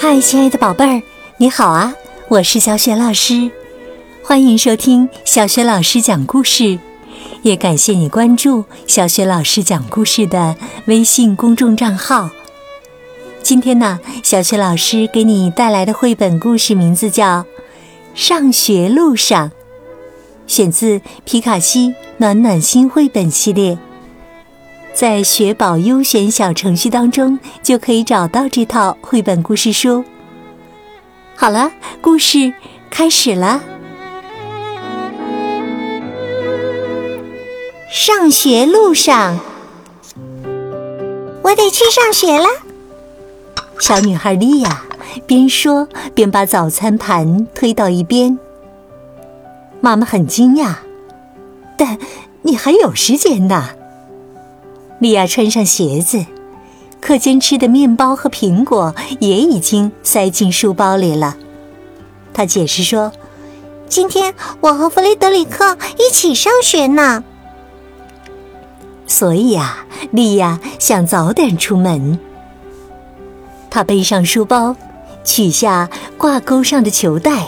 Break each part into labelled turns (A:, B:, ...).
A: 嗨，亲爱的宝贝儿，你好啊！我是小雪老师，欢迎收听小雪老师讲故事，也感谢你关注小雪老师讲故事的微信公众账号。今天呢，小雪老师给你带来的绘本故事名字叫《上学路上》，选自皮卡西暖暖心绘本系列。在学宝优选小程序当中，就可以找到这套绘本故事书。好了，故事开始了。上学路上，
B: 我得去上学了。
A: 小女孩莉亚边说边把早餐盘推到一边。妈妈很惊讶，但你还有时间呢。莉亚穿上鞋子，课间吃的面包和苹果也已经塞进书包里了。她解释说：“
B: 今天我和弗雷德里克一起上学呢。”
A: 所以啊，莉亚想早点出门。她背上书包，取下挂钩上的球带。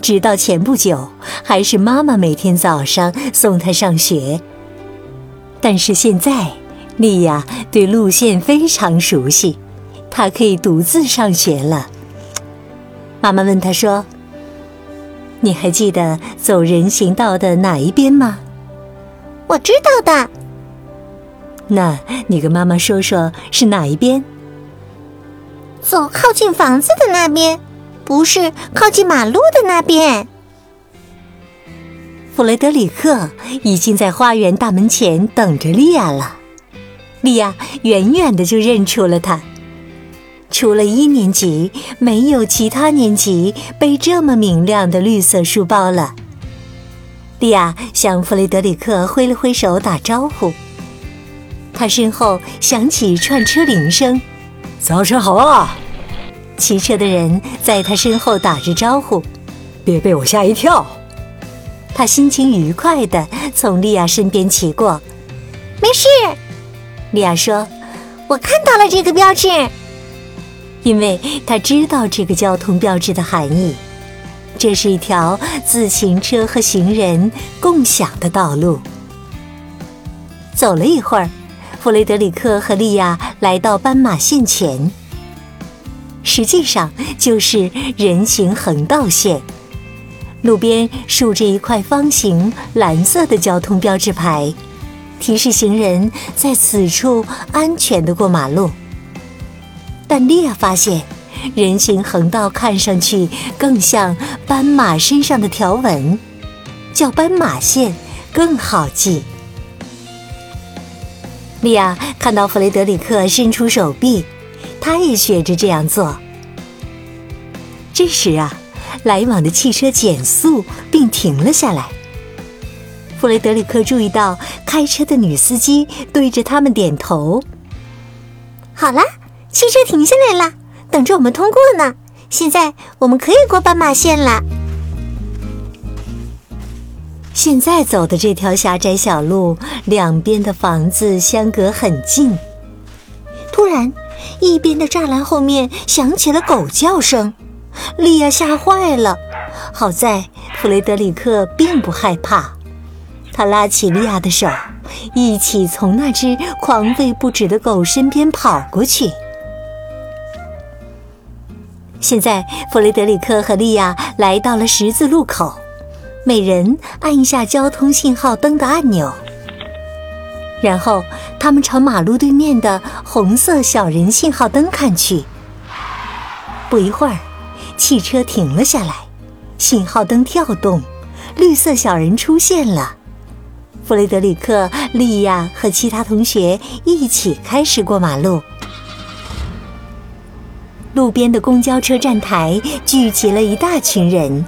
A: 直到前不久，还是妈妈每天早上送她上学。但是现在，莉亚对路线非常熟悉，她可以独自上学了。妈妈问她说：“你还记得走人行道的哪一边吗？”“
B: 我知道的。”“
A: 那你跟妈妈说说是哪一边？”“
B: 走靠近房子的那边，不是靠近马路的那边。”
A: 弗雷德里克已经在花园大门前等着莉亚了。莉亚远远的就认出了他。除了一年级，没有其他年级背这么明亮的绿色书包了。莉亚向弗雷德里克挥了挥手打招呼。他身后响起串车铃声：“
C: 早上好啊！”
A: 骑车的人在他身后打着招呼：“
C: 别被我吓一跳。”
A: 他心情愉快地从莉亚身边骑过，
B: 没事。
A: 莉亚说：“
B: 我看到了这个标志，
A: 因为他知道这个交通标志的含义。这是一条自行车和行人共享的道路。”走了一会儿，弗雷德里克和莉亚来到斑马线前，实际上就是人行横道线。路边竖着一块方形蓝色的交通标志牌，提示行人在此处安全的过马路。但莉亚发现，人行横道看上去更像斑马身上的条纹，叫斑马线更好记。莉亚看到弗雷德里克伸出手臂，他也学着这样做。这时啊。来往的汽车减速并停了下来。弗雷德里克注意到开车的女司机对着他们点头。
B: 好了，汽车停下来了，等着我们通过呢。现在我们可以过斑马线了。
A: 现在走的这条狭窄小路，两边的房子相隔很近。突然，一边的栅栏后面响起了狗叫声。莉亚吓坏了，好在弗雷德里克并不害怕，他拉起莉亚的手，一起从那只狂吠不止的狗身边跑过去。现在，弗雷德里克和莉亚来到了十字路口，每人按一下交通信号灯的按钮，然后他们朝马路对面的红色小人信号灯看去。不一会儿。汽车停了下来，信号灯跳动，绿色小人出现了。弗雷德里克、莉亚和其他同学一起开始过马路。路边的公交车站台聚集了一大群人，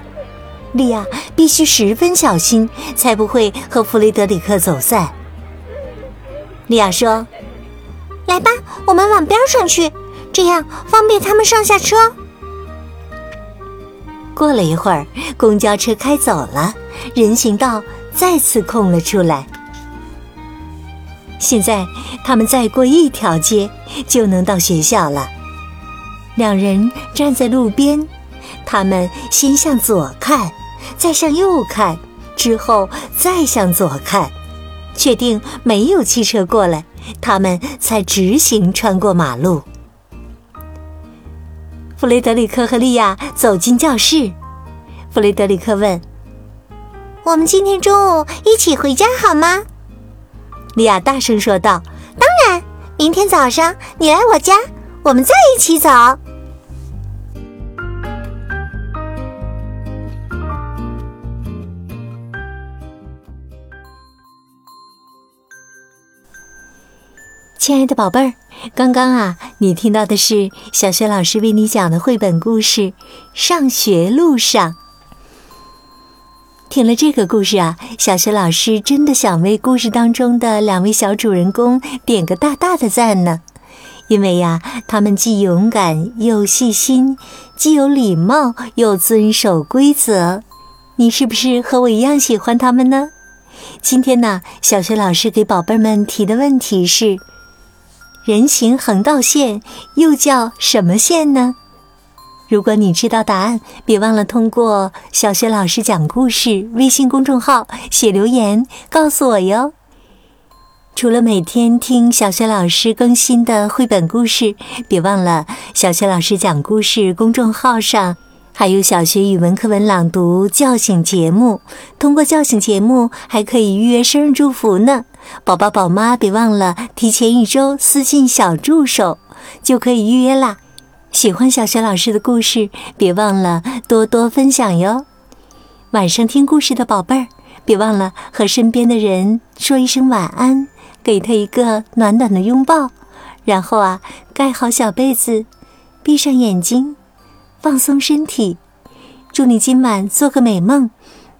A: 莉亚必须十分小心，才不会和弗雷德里克走散。莉亚说：“
B: 来吧，我们往边上去，这样方便他们上下车。”
A: 过了一会儿，公交车开走了，人行道再次空了出来。现在他们再过一条街就能到学校了。两人站在路边，他们先向左看，再向右看，之后再向左看，确定没有汽车过来，他们才直行穿过马路。弗雷德里克和利亚走进教室，弗雷德里克问：“
B: 我们今天中午一起回家好吗？”
A: 利亚大声说道：“
B: 当然，明天早上你来我家，我们再一起走。”
A: 亲爱的宝贝儿，刚刚啊，你听到的是小学老师为你讲的绘本故事《上学路上》。听了这个故事啊，小学老师真的想为故事当中的两位小主人公点个大大的赞呢，因为呀，他们既勇敢又细心，既有礼貌又遵守规则。你是不是和我一样喜欢他们呢？今天呢，小学老师给宝贝们提的问题是。人行横道线又叫什么线呢？如果你知道答案，别忘了通过“小学老师讲故事”微信公众号写留言告诉我哟。除了每天听小学老师更新的绘本故事，别忘了“小学老师讲故事”公众号上。还有小学语文课文朗读叫醒节目，通过叫醒节目还可以预约生日祝福呢。宝宝宝妈别忘了提前一周私信小助手，就可以预约啦。喜欢小学老师的故事，别忘了多多分享哟。晚上听故事的宝贝儿，别忘了和身边的人说一声晚安，给他一个暖暖的拥抱，然后啊，盖好小被子，闭上眼睛。放松身体，祝你今晚做个美梦。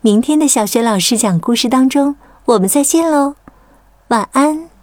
A: 明天的小学老师讲故事当中，我们再见喽，晚安。